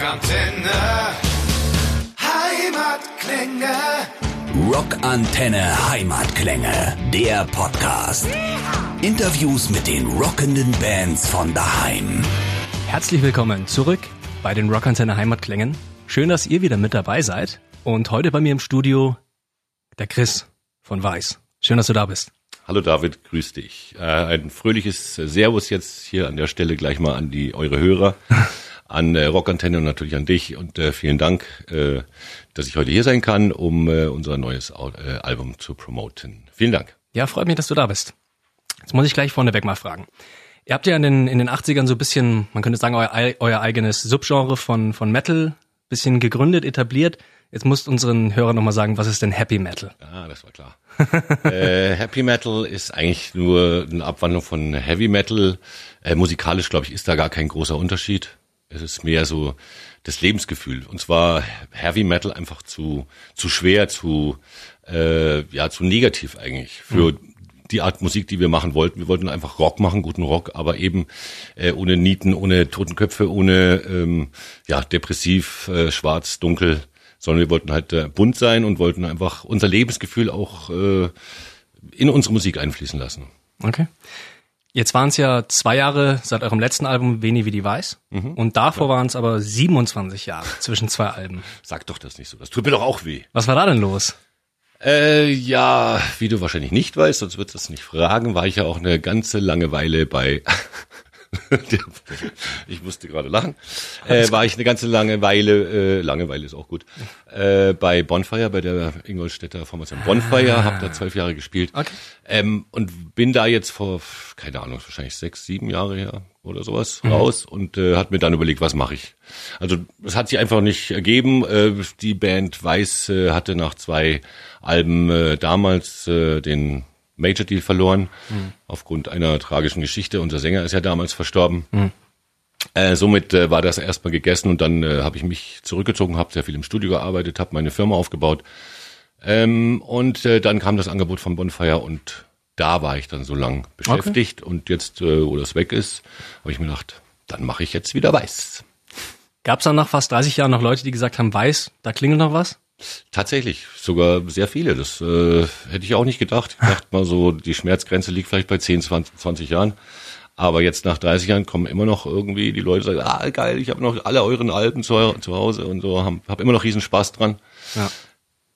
Rockantenne. Heimatklänge. Rockantenne Heimatklänge, der Podcast. Interviews mit den rockenden Bands von daheim. Herzlich willkommen zurück bei den Rockantenne Heimatklängen. Schön, dass ihr wieder mit dabei seid. Und heute bei mir im Studio der Chris von Weiß. Schön, dass du da bist. Hallo David, grüß dich. Äh, ein fröhliches Servus jetzt hier an der Stelle gleich mal an die eure Hörer, an äh, Rockantenne und natürlich an dich und äh, vielen Dank, äh, dass ich heute hier sein kann, um äh, unser neues Au- äh, Album zu promoten. Vielen Dank. Ja, freut mich, dass du da bist. Jetzt muss ich gleich vorneweg mal fragen. Ihr habt ja in den, in den 80ern so ein bisschen, man könnte sagen, euer, euer eigenes Subgenre von, von Metal bisschen gegründet, etabliert. Jetzt musst unseren Hörern nochmal sagen, was ist denn Happy Metal? Ah, das war klar. äh, Happy Metal ist eigentlich nur eine Abwandlung von Heavy Metal. Äh, musikalisch, glaube ich, ist da gar kein großer Unterschied. Es ist mehr so das Lebensgefühl. Und zwar Heavy Metal einfach zu, zu schwer, zu, äh, ja, zu negativ eigentlich für die Art Musik, die wir machen wollten. Wir wollten einfach Rock machen, guten Rock, aber eben äh, ohne Nieten, ohne toten Köpfe, ohne ähm, ja depressiv, äh, schwarz, dunkel, sondern wir wollten halt äh, bunt sein und wollten einfach unser Lebensgefühl auch äh, in unsere Musik einfließen lassen. Okay. Jetzt waren es ja zwei Jahre seit eurem letzten Album Veni Vidi Weiß. Und davor waren es aber 27 Jahre zwischen zwei Alben. Sag doch das nicht so, das tut mir doch auch weh. Was war da denn los? Äh, ja, wie du wahrscheinlich nicht weißt, sonst würdest du das nicht fragen, war ich ja auch eine ganze Langeweile bei. ich musste gerade lachen. Äh, war ich eine ganze Langeweile, äh, Langeweile ist auch gut, äh, bei Bonfire, bei der Ingolstädter Formation Bonfire, habe da zwölf Jahre gespielt. Okay. Ähm, und bin da jetzt vor, keine Ahnung, wahrscheinlich sechs, sieben Jahre her oder sowas raus und äh, hat mir dann überlegt, was mache ich. Also es hat sich einfach nicht ergeben. Äh, die Band Weiß äh, hatte nach zwei Alben äh, damals äh, den Major Deal verloren aufgrund einer tragischen Geschichte. Unser Sänger ist ja damals verstorben. Äh, somit äh, war das erstmal gegessen und dann äh, habe ich mich zurückgezogen, habe sehr viel im Studio gearbeitet, habe meine Firma aufgebaut. Ähm, und äh, dann kam das Angebot von Bonfire und da war ich dann so lang beschäftigt und jetzt, äh, wo das weg ist, habe ich mir gedacht, dann mache ich jetzt wieder weiß. Gab es dann nach fast 30 Jahren noch Leute, die gesagt haben, Weiß, da klingelt noch was? Tatsächlich, sogar sehr viele. Das äh, hätte ich auch nicht gedacht. Ich dachte mal so, die Schmerzgrenze liegt vielleicht bei 10, 20, 20 Jahren. Aber jetzt nach 30 Jahren kommen immer noch irgendwie die Leute sagen, ah geil, ich habe noch alle euren Alben zu, zu Hause und so, habe hab immer noch riesen Spaß dran. Ja.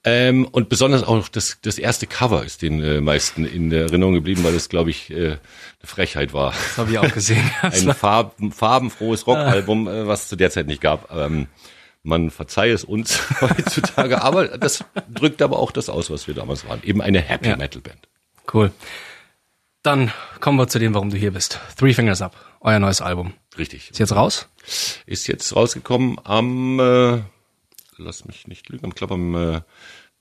Ähm, und besonders auch das, das erste Cover ist den äh, meisten in der Erinnerung geblieben, weil es, glaube ich, äh, eine Frechheit war. Das habe ich auch gesehen. Das Ein farben, farbenfrohes Rockalbum, äh, was zu der Zeit nicht gab. Ähm, man verzeihe es uns heutzutage, aber das drückt aber auch das aus, was wir damals waren. Eben eine Happy Ja. Metal Band. cool. Dann kommen wir zu dem, warum du hier bist. Three Fingers Up, euer neues Album. Richtig. Ist jetzt raus? Ist jetzt rausgekommen am, äh, lass mich nicht lügen, ich glaube am äh,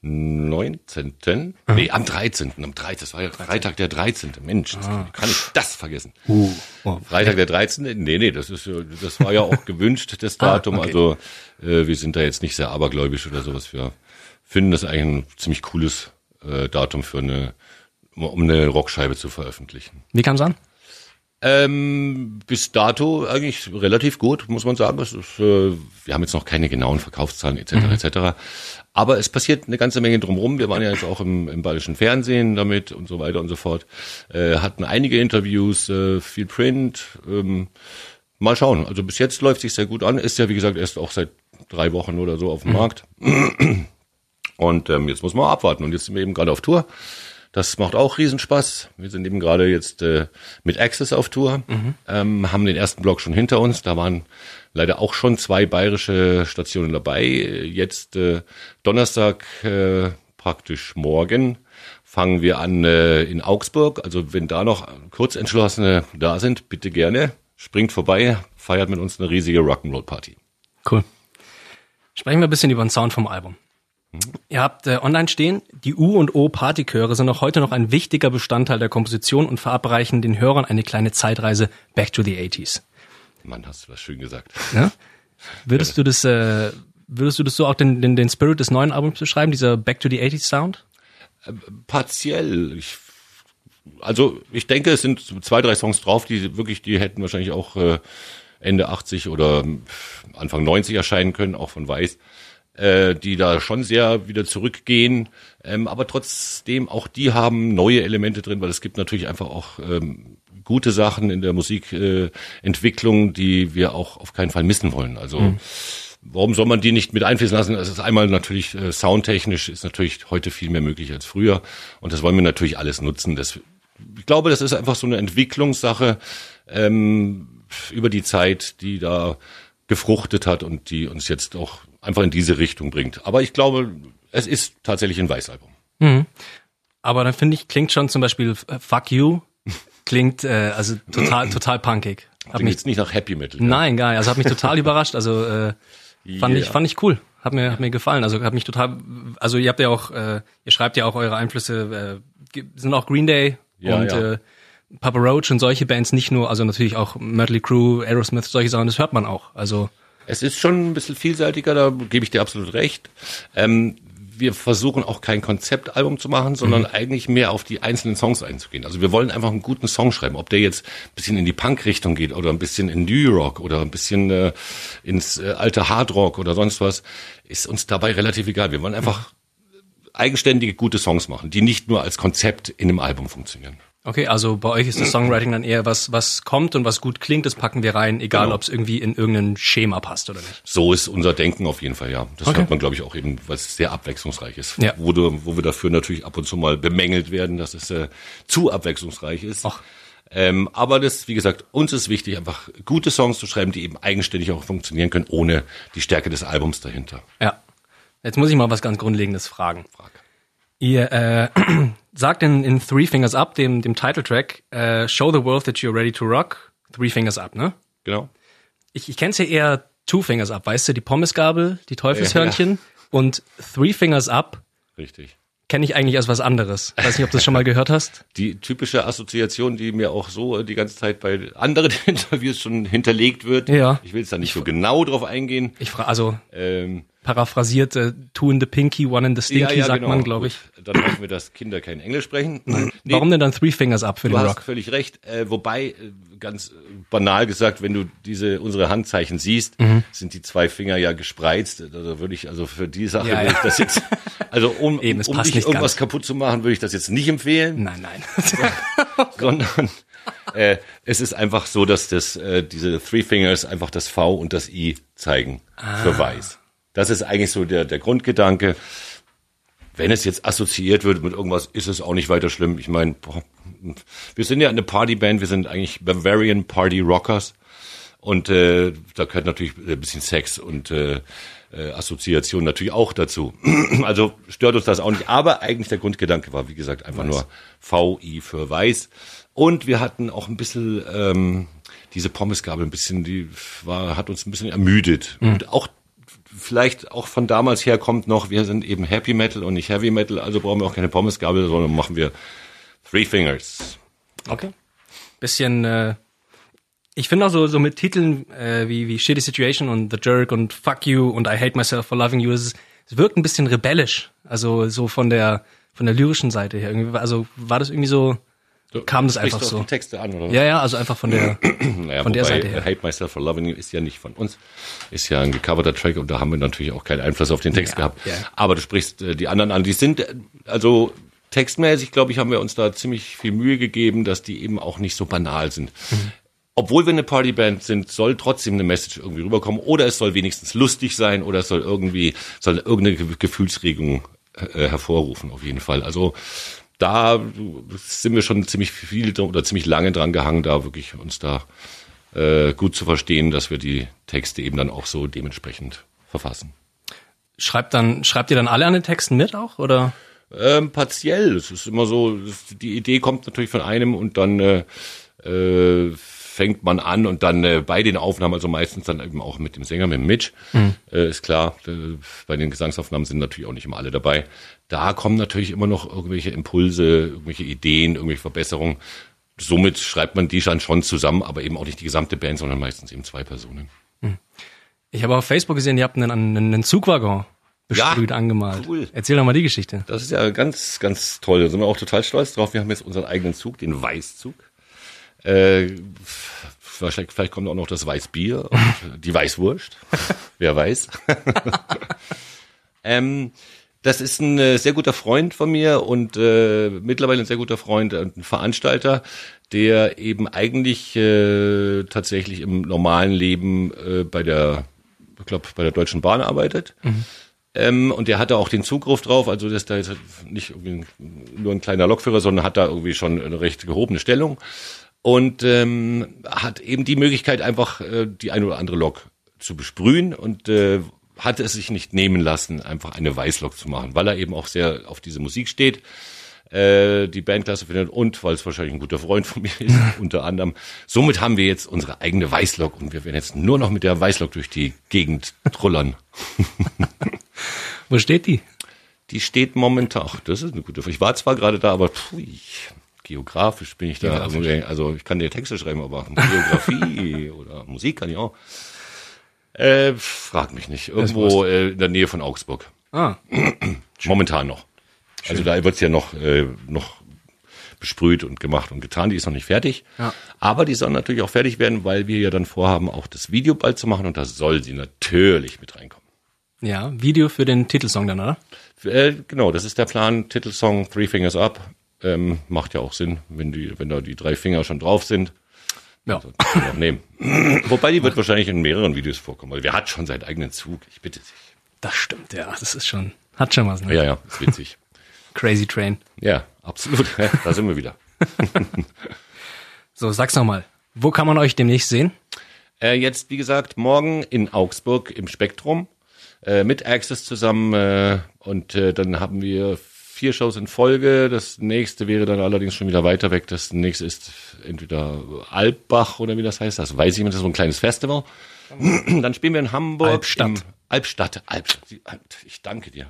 19. Nee, am 13. Am 13. Das war ja Freitag der 13. Mensch, das kann, kann ich das vergessen. Uh. Oh. Freitag der 13. Nee, nee, das ist das war ja auch gewünscht, das Datum. Ah, okay. Also äh, wir sind da jetzt nicht sehr abergläubisch oder sowas. Wir finden das eigentlich ein ziemlich cooles äh, Datum für eine, um eine Rockscheibe zu veröffentlichen. Wie kam's an? Ähm, bis dato eigentlich relativ gut, muss man sagen. Ist, äh, wir haben jetzt noch keine genauen Verkaufszahlen etc. etc. Aber es passiert eine ganze Menge drumherum. Wir waren ja jetzt auch im, im bayerischen Fernsehen damit und so weiter und so fort. Äh, hatten einige Interviews, äh, viel Print. Ähm, mal schauen. Also bis jetzt läuft sich sehr gut an. Ist ja wie gesagt erst auch seit drei Wochen oder so auf dem Markt. Und ähm, jetzt muss man abwarten. Und jetzt sind wir eben gerade auf Tour. Das macht auch Riesenspaß. Wir sind eben gerade jetzt äh, mit Access auf Tour, ähm, haben den ersten Block schon hinter uns. Da waren leider auch schon zwei bayerische Stationen dabei. Jetzt äh, Donnerstag, äh, praktisch morgen, fangen wir an äh, in Augsburg. Also wenn da noch Kurzentschlossene da sind, bitte gerne. Springt vorbei, feiert mit uns eine riesige Rock'n'Roll-Party. Cool. Sprechen wir ein bisschen über den Sound vom Album. Ihr habt äh, online stehen, die U- und O-Partychöre sind auch heute noch ein wichtiger Bestandteil der Komposition und verabreichen den Hörern eine kleine Zeitreise back to the 80s. Mann, hast du was schön gesagt. Ja? Würdest du das, äh, würdest du das so auch den, den, den Spirit des neuen Albums beschreiben, dieser Back to the 80s Sound? partiell. Ich, also ich denke, es sind zwei, drei Songs drauf, die wirklich, die hätten wahrscheinlich auch äh, Ende 80 oder Anfang 90 erscheinen können, auch von Weiß, äh, die da schon sehr wieder zurückgehen. Ähm, aber trotzdem, auch die haben neue Elemente drin, weil es gibt natürlich einfach auch ähm, gute Sachen in der Musikentwicklung, äh, die wir auch auf keinen Fall missen wollen. Also mhm. Warum soll man die nicht mit einfließen lassen? Es ist einmal natürlich äh, soundtechnisch ist natürlich heute viel mehr möglich als früher und das wollen wir natürlich alles nutzen. Das, ich glaube, das ist einfach so eine Entwicklungssache ähm, über die Zeit, die da gefruchtet hat und die uns jetzt auch einfach in diese Richtung bringt. Aber ich glaube, es ist tatsächlich ein Weißalbum. Mhm. Aber dann finde ich, klingt schon zum Beispiel äh, Fuck You, klingt äh, also total, total punkig. Hat klingt mich, jetzt nicht nach Happy Metal. Nein, gar nicht. Also hat mich total überrascht. Also äh, Fand ich, fand ich cool. Hat mir, hat mir gefallen. Also hat mich total, also ihr habt ja auch, äh, ihr schreibt ja auch eure Einflüsse, äh, sind auch Green Day ja, und ja. Äh, Papa Roach und solche Bands nicht nur, also natürlich auch Mötley Crew, Aerosmith, solche Sachen, das hört man auch. Also es ist schon ein bisschen vielseitiger, da gebe ich dir absolut recht. Ähm, wir versuchen auch kein Konzeptalbum zu machen, sondern mhm. eigentlich mehr auf die einzelnen Songs einzugehen. Also wir wollen einfach einen guten Song schreiben, ob der jetzt ein bisschen in die Punk-Richtung geht oder ein bisschen in New Rock oder ein bisschen äh, ins äh, alte Hardrock oder sonst was, ist uns dabei relativ egal. Wir wollen einfach eigenständige, gute Songs machen, die nicht nur als Konzept in einem Album funktionieren. Okay, also bei euch ist das Songwriting dann eher was, was kommt und was gut klingt, das packen wir rein, egal genau. ob es irgendwie in irgendein Schema passt oder nicht. So ist unser Denken auf jeden Fall, ja. Das okay. hört man, glaube ich, auch eben, weil es sehr abwechslungsreich ist. Ja. Wo, du, wo wir dafür natürlich ab und zu mal bemängelt werden, dass es äh, zu abwechslungsreich ist. Ach. Ähm, aber das, wie gesagt, uns ist wichtig, einfach gute Songs zu schreiben, die eben eigenständig auch funktionieren können, ohne die Stärke des Albums dahinter. Ja. Jetzt muss ich mal was ganz Grundlegendes fragen. Frag. Ihr äh, sagt in, in Three Fingers Up, dem, dem Titeltrack, äh, Show the world that you're ready to rock, Three Fingers Up, ne? Genau. Ich, ich kenn's ja eher Two Fingers Up, weißt du, die Pommesgabel, die Teufelshörnchen ja, ja. und Three Fingers Up. Richtig kenne ich eigentlich als was anderes. Weiß nicht, ob du das schon mal gehört hast. Die typische Assoziation, die mir auch so die ganze Zeit bei anderen Interviews schon hinterlegt wird. Ja. Ich will jetzt da nicht so genau drauf eingehen. Ich frage also ähm, paraphrasiert, äh, two in the pinky, one in the stinky, ja, ja, sagt genau. man, glaube ich. Dann hoffen wir, dass Kinder kein Englisch sprechen. Nee. Warum denn dann Three Fingers Up für du den Rock? Du hast völlig recht. Äh, wobei, äh, ganz banal gesagt, wenn du diese unsere Handzeichen siehst, mhm. sind die zwei Finger ja gespreizt. Also würde ich, also für die Sache ja, würde ich das jetzt, also um, Eben, um nicht irgendwas ganz. kaputt zu machen, würde ich das jetzt nicht empfehlen. Nein, nein. sondern äh, es ist einfach so, dass das äh, diese Three Fingers einfach das V und das I zeigen ah. für weiß. Das ist eigentlich so der, der Grundgedanke. Wenn es jetzt assoziiert wird mit irgendwas, ist es auch nicht weiter schlimm. Ich meine, wir sind ja eine Partyband, wir sind eigentlich Bavarian Party Rockers. Und äh, da gehört natürlich ein bisschen Sex und äh, äh, Assoziation natürlich auch dazu. also stört uns das auch nicht. Aber eigentlich der Grundgedanke war, wie gesagt, einfach weiß. nur VI für weiß. Und wir hatten auch ein bisschen ähm, diese Pommesgabel ein bisschen, die war, hat uns ein bisschen ermüdet. Mhm. Und auch vielleicht auch von damals her kommt noch, wir sind eben Happy Metal und nicht Heavy Metal, also brauchen wir auch keine Pommesgabel, sondern machen wir Three Fingers. Okay. Bisschen, äh, ich finde auch so, so mit Titeln äh, wie, wie Shitty Situation und The Jerk und Fuck You und I Hate Myself for Loving You, es, es wirkt ein bisschen rebellisch. Also so von der, von der lyrischen Seite her. Also war das irgendwie so, kam das einfach so. Die Texte an, oder? Ja, ja, also einfach von der, naja, von der Seite her. Hate Myself for Loving You ist ja nicht von uns, ist ja ein gecoverter Track und da haben wir natürlich auch keinen Einfluss auf den Text ja, gehabt. Ja. Aber du sprichst äh, die anderen an, die sind, äh, also textmäßig, glaube ich, haben wir uns da ziemlich viel Mühe gegeben, dass die eben auch nicht so banal sind. Mhm. Obwohl wir eine Partyband sind, soll trotzdem eine Message irgendwie rüberkommen oder es soll wenigstens lustig sein oder es soll irgendwie, soll irgendeine Gefühlsregung äh, hervorrufen, auf jeden Fall. Also da sind wir schon ziemlich viel oder ziemlich lange dran gehangen, da wirklich uns da äh, gut zu verstehen, dass wir die Texte eben dann auch so dementsprechend verfassen. Schreibt dann, schreibt ihr dann alle an den Texten mit auch, oder? Ähm, partiell. Es ist immer so, die Idee kommt natürlich von einem und dann äh, äh, fängt man an und dann äh, bei den Aufnahmen, also meistens dann eben auch mit dem Sänger, mit Mitch, mhm. äh, ist klar, äh, bei den Gesangsaufnahmen sind natürlich auch nicht immer alle dabei. Da kommen natürlich immer noch irgendwelche Impulse, irgendwelche Ideen, irgendwelche Verbesserungen. Somit schreibt man die dann schon zusammen, aber eben auch nicht die gesamte Band, sondern meistens eben zwei Personen. Mhm. Ich habe auf Facebook gesehen, ihr habt einen, einen Zugwaggon besprüht ja, angemalt. Cool. Erzähl doch mal die Geschichte. Das ist ja ganz, ganz toll. Da sind wir auch total stolz drauf. Wir haben jetzt unseren eigenen Zug, den Weißzug. Äh, vielleicht, vielleicht kommt auch noch das Weißbier und die Weißwurst. Wer weiß. ähm, das ist ein äh, sehr guter Freund von mir und äh, mittlerweile ein sehr guter Freund und ein Veranstalter, der eben eigentlich äh, tatsächlich im normalen Leben äh, bei der, ich glaube, bei der Deutschen Bahn arbeitet. Ähm, und der hatte auch den Zugriff drauf, also das ist da jetzt nicht irgendwie nur ein kleiner Lokführer, sondern hat da irgendwie schon eine recht gehobene Stellung und ähm, hat eben die Möglichkeit, einfach äh, die eine oder andere Lok zu besprühen und äh, hat es sich nicht nehmen lassen, einfach eine Weißlok zu machen, weil er eben auch sehr auf diese Musik steht, äh, die Bandklasse findet und weil es wahrscheinlich ein guter Freund von mir ist, unter anderem. Somit haben wir jetzt unsere eigene Weißlok und wir werden jetzt nur noch mit der Weißlok durch die Gegend trullern. Wo steht die? Die steht momentan, ach, das ist eine gute Frage. Ich war zwar gerade da, aber pfui, geografisch bin ich da, Geografisch. irgendwie- also ich kann dir Texte schreiben, aber Geografie oder Musik kann ich auch. Äh, frag mich nicht. Irgendwo äh, in der Nähe von Augsburg. Ah, Momentan noch. Also da wird's ja noch, äh, noch besprüht und gemacht und getan. Die ist noch nicht fertig. Ja. Aber die soll natürlich auch fertig werden, weil wir ja dann vorhaben, auch das Video bald zu machen und da soll sie natürlich mit reinkommen. ja, Video für den Titelsong dann, oder? Äh, genau, das ist der Plan. Titelsong Three Fingers Up. Ähm, macht ja auch Sinn, wenn die, wenn da die drei Finger schon drauf sind. Ja. Also, auch nehmen. Wobei die wird wahrscheinlich in mehreren Videos vorkommen, weil wer hat schon seinen eigenen Zug? Ich bitte dich. Das stimmt, ja. Das ist schon, hat schon was, ne? Ja, ja, ist witzig. Crazy Train. ja, absolut. Ja, da sind wir wieder. So, sag's nochmal. Wo kann man euch demnächst sehen? Äh, jetzt, wie gesagt, morgen in Augsburg im Spektrum äh, mit Access zusammen äh, und äh, dann haben wir vier Shows in Folge. Das nächste wäre dann allerdings schon wieder weiter weg. Das nächste ist entweder Alpbach oder wie das heißt. Das weiß ich nicht. Das ist so ein kleines Festival. dann spielen wir in Hamburg. Albstadt. Albstadt. Albstadt. Ich danke dir.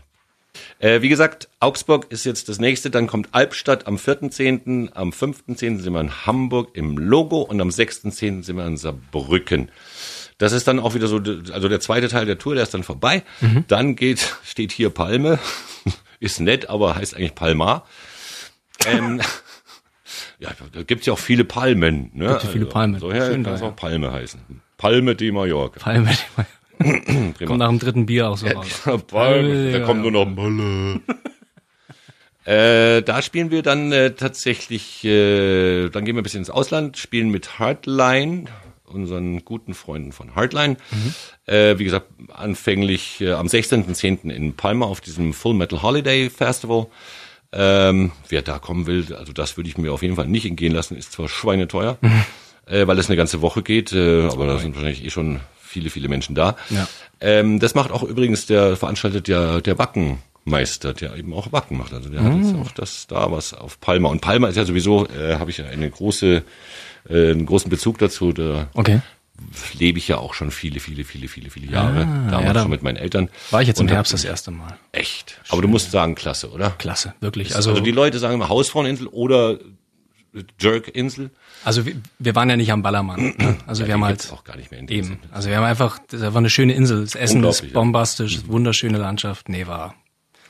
Äh, wie gesagt, Augsburg ist jetzt das nächste, dann kommt Albstadt am 4.10., am 5.10. sind wir in Hamburg im Logo und am 6.10. sind wir in Saarbrücken. Das ist dann auch wieder so, also der zweite Teil der Tour, der ist dann vorbei. Dann geht, steht hier Palme, ist nett, aber heißt eigentlich Palmar. Ähm, ja, da gibt's ja auch viele Palmen. Ne? Gibt ja viele Palmen. So, ja, Schön kann es ja. auch Palme heißen. Palme de Mallorca. Palme. Prima. Kommt nach dem dritten Bier auch so raus. Palme, da Ja, kommt nur noch Malle. äh, da spielen wir dann äh, tatsächlich, äh, dann gehen wir ein bisschen ins Ausland, spielen mit Hardline, unseren guten Freunden von Hardline. Äh, wie gesagt, anfänglich äh, am 16.10. in Palma auf diesem Full Metal Holiday Festival. Ähm, wer da kommen will, also das würde ich mir auf jeden Fall nicht entgehen lassen, ist zwar schweineteuer, äh, weil es eine ganze Woche geht, äh, aber da sind wahrscheinlich eh schon viele, viele Menschen da. Ja. Ähm, das macht auch übrigens der veranstaltet ja der Wackenmeister, der eben auch Wacken macht. Also der hat jetzt auch das da was auf Palma. Und Palma ist ja sowieso, äh, habe ich ja eine große, äh, einen großen Bezug dazu. Da Okay. lebe ich ja auch schon viele, viele, viele, viele, viele Jahre. Damals Ah, ja, da schon mit meinen Eltern. War ich jetzt im Und Herbst das erste Mal. Echt. Aber du musst sagen, klasse, oder? Klasse, wirklich. Also, Also, die Leute sagen immer Hausfraueninsel oder Jerkinsel. also wir, wir waren ja nicht am Ballermann. Ne? Also wir haben halt auch gar nicht mehr in eben. Also wir haben einfach, das war eine schöne Insel. Das Essen ist Unglaublich, ja. bombastisch, wunderschöne Landschaft. Nee, war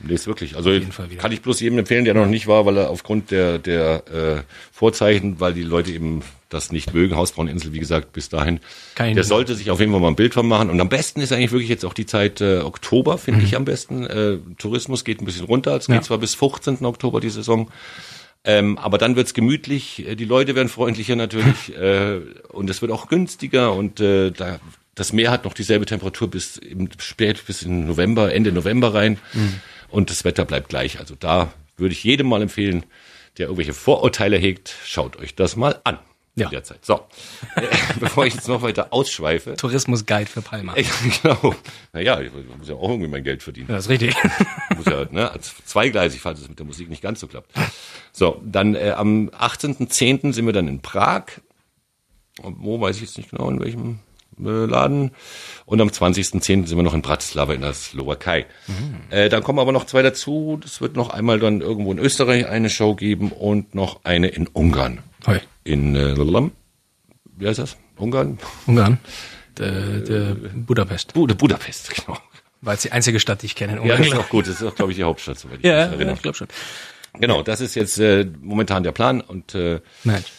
Nee, ist wirklich. Also kann ich bloß jedem empfehlen, der noch nicht war, weil er aufgrund der, der äh, Vorzeichen, weil die Leute eben das nicht mögen, Hausfraueninsel, wie gesagt, bis dahin. Ich der sollte sich auf jeden Fall mal ein Bild von machen. Und am besten ist eigentlich wirklich jetzt auch die Zeit äh, Oktober, finde ich am besten. Äh, Tourismus geht ein bisschen runter. Es geht Ja. zwar bis 15. Oktober die Saison. Ähm, aber dann wird's gemütlich, äh, die Leute werden freundlicher natürlich äh, und es wird auch günstiger und äh, da, das Meer hat noch dieselbe Temperatur bis im spät bis in November, Ende November rein und das Wetter bleibt gleich. Also da würde ich jedem mal empfehlen, der irgendwelche Vorurteile hegt, schaut euch das mal an. Ja. In der Zeit. So, bevor ich jetzt noch weiter ausschweife. Tourismusguide für Palma. Äh, genau. Naja, ich muss ja auch irgendwie mein Geld verdienen. Ja, das ist richtig. Muss ja, ne, als zweigleisig, falls es mit der Musik nicht ganz so klappt. So, dann äh, am 18.10. sind wir dann in Prag. Wo weiß ich jetzt nicht genau, in welchem Laden. Und am 20.10. sind wir noch in Bratislava in der Slowakei. Äh, dann kommen aber noch zwei dazu. Es wird noch einmal dann irgendwo in Österreich eine Show geben und noch eine in Ungarn. Hoi. In äh, wie heißt das? Ungarn? Ungarn. Der, der Budapest. Bud Budapest, genau. War jetzt die einzige Stadt, die ich kenne in Ja, Ungarn. das ist auch gut. Das ist auch, glaube ich, die Hauptstadt, soweit ich ja, mich ja, erinnere. ich glaube schon. Genau, das ist jetzt äh, momentan der Plan und äh, Mensch.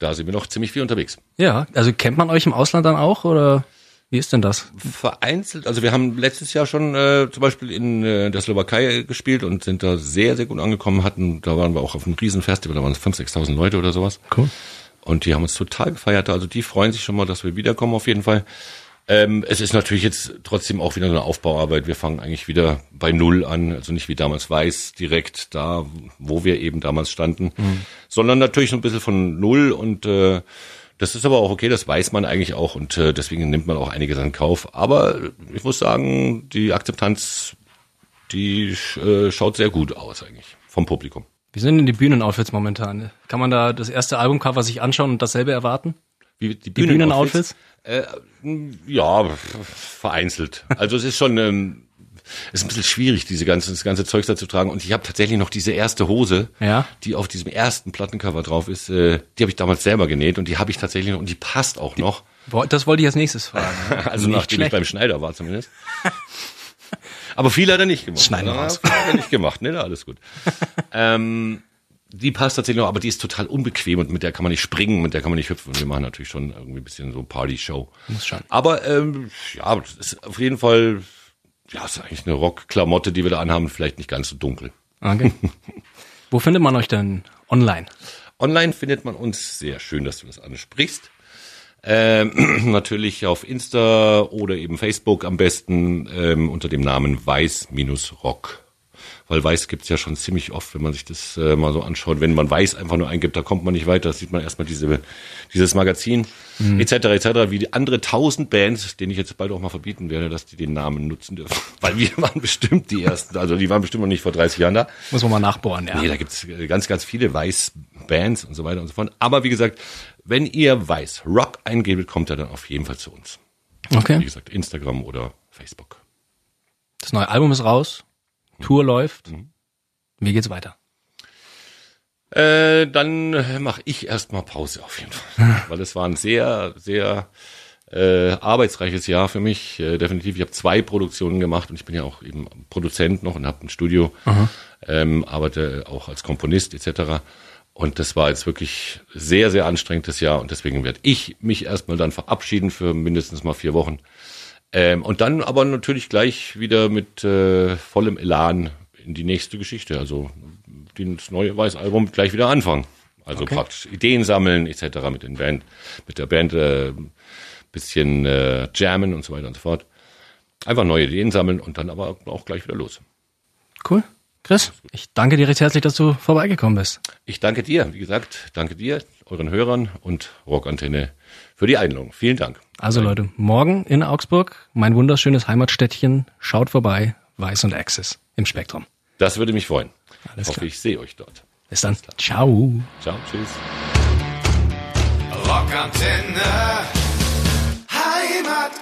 Da sind wir noch ziemlich viel unterwegs. Ja, also kennt man euch im Ausland dann auch oder wie ist denn das? Vereinzelt, also wir haben letztes Jahr schon äh, zum Beispiel in äh, der Slowakei gespielt und sind da sehr, sehr gut angekommen, hatten, da waren wir auch auf einem Riesenfestival, da waren es 5.000, 6.000 Leute oder sowas. Cool. Und die haben uns total gefeiert, also die freuen sich schon mal, dass wir wiederkommen auf jeden Fall. Ähm, es ist natürlich jetzt trotzdem auch wieder eine Aufbauarbeit. Wir fangen eigentlich wieder bei Null an, also nicht wie damals Weiß direkt da, wo wir eben damals standen, mhm. sondern natürlich so ein bisschen von Null und äh, das ist aber auch okay, das weiß man eigentlich auch und äh, deswegen nimmt man auch einiges in Kauf. Aber ich muss sagen, die Akzeptanz, die äh, schaut sehr gut aus eigentlich vom Publikum. Wie sind denn die Bühnenoutfits momentan? Kann man da das erste Albumcover sich anschauen und dasselbe erwarten? Wie, die, Bühnenoutfits? Bühnen äh, ja, vereinzelt. Also es ist schon ähm, ist ein bisschen schwierig, diese ganze, das ganze Zeug da zu tragen. Und ich habe tatsächlich noch diese erste Hose, ja. die auf diesem ersten Plattencover drauf ist. Äh, die habe ich damals selber genäht und die habe ich tatsächlich noch und die passt auch noch. Das wollte ich als nächstes fragen. also nicht nachdem schlecht. ich beim Schneider war zumindest. Aber viel hat er nicht gemacht. Schneider ja, hat er nicht gemacht, ne? Alles gut. ähm, die passt tatsächlich noch, aber die ist total unbequem und mit der kann man nicht springen, mit der kann man nicht hüpfen. Und wir machen natürlich schon irgendwie ein bisschen so Party-Show. Muss schon. Aber ähm, ja, das ist auf jeden Fall ja, ist eigentlich eine Rockklamotte, die wir da anhaben, vielleicht nicht ganz so dunkel. Okay. Wo findet man euch denn online? Online findet man uns sehr schön, dass du das ansprichst. Ähm, natürlich auf Insta oder eben Facebook am besten ähm, unter dem Namen Weiß-Rock weil Weiß gibt's ja schon ziemlich oft, wenn man sich das äh, mal so anschaut. Wenn man Weiß einfach nur eingibt, da kommt man nicht weiter. Da sieht man erstmal diese, dieses Magazin mhm. etc. etc. wie die andere tausend Bands, denen ich jetzt bald auch mal verbieten werde, dass die den Namen nutzen dürfen. Weil wir waren bestimmt die ersten, also die waren bestimmt noch nicht vor 30 Jahren da. Muss man mal nachbohren, ja. Nee, da gibt's ganz, ganz viele Weiß-Bands und so weiter und so fort. Aber wie gesagt, wenn ihr Weiß Rock eingebt, kommt er dann auf jeden Fall zu uns. Okay. Wie gesagt, Instagram oder Facebook. Das neue Album ist raus. Tour läuft. Mhm. Wie geht's weiter? Äh, dann mache ich erstmal Pause auf jeden Fall, weil es war ein sehr, sehr äh, arbeitsreiches Jahr für mich. Äh, definitiv. Ich habe zwei Produktionen gemacht und ich bin ja auch eben Produzent noch und habe ein Studio, ähm, arbeite auch als Komponist etc. Und das war jetzt wirklich sehr, sehr anstrengendes Jahr und deswegen werde ich mich erstmal dann verabschieden für mindestens mal vier Wochen. Ähm, und dann aber natürlich gleich wieder mit äh, vollem Elan in die nächste Geschichte. Also das neue Weiß-Album gleich wieder anfangen. Also okay. praktisch Ideen sammeln etc. mit den Band, mit der Band äh, bisschen äh, jammen und so weiter und so fort. Einfach neue Ideen sammeln und dann aber auch gleich wieder los. Cool. Chris, ich danke dir recht herzlich, dass du vorbeigekommen bist. Ich danke dir, wie gesagt, danke dir, euren Hörern und Rockantenne für die Einladung. Vielen Dank. Also Leute, morgen in Augsburg, mein wunderschönes Heimatstädtchen. Schaut vorbei, Weiß und Access im Spektrum. Das würde mich freuen. Alles ich hoffe, ich sehe euch dort. Bis dann. Ciao. Ciao, tschüss. Rockantenne.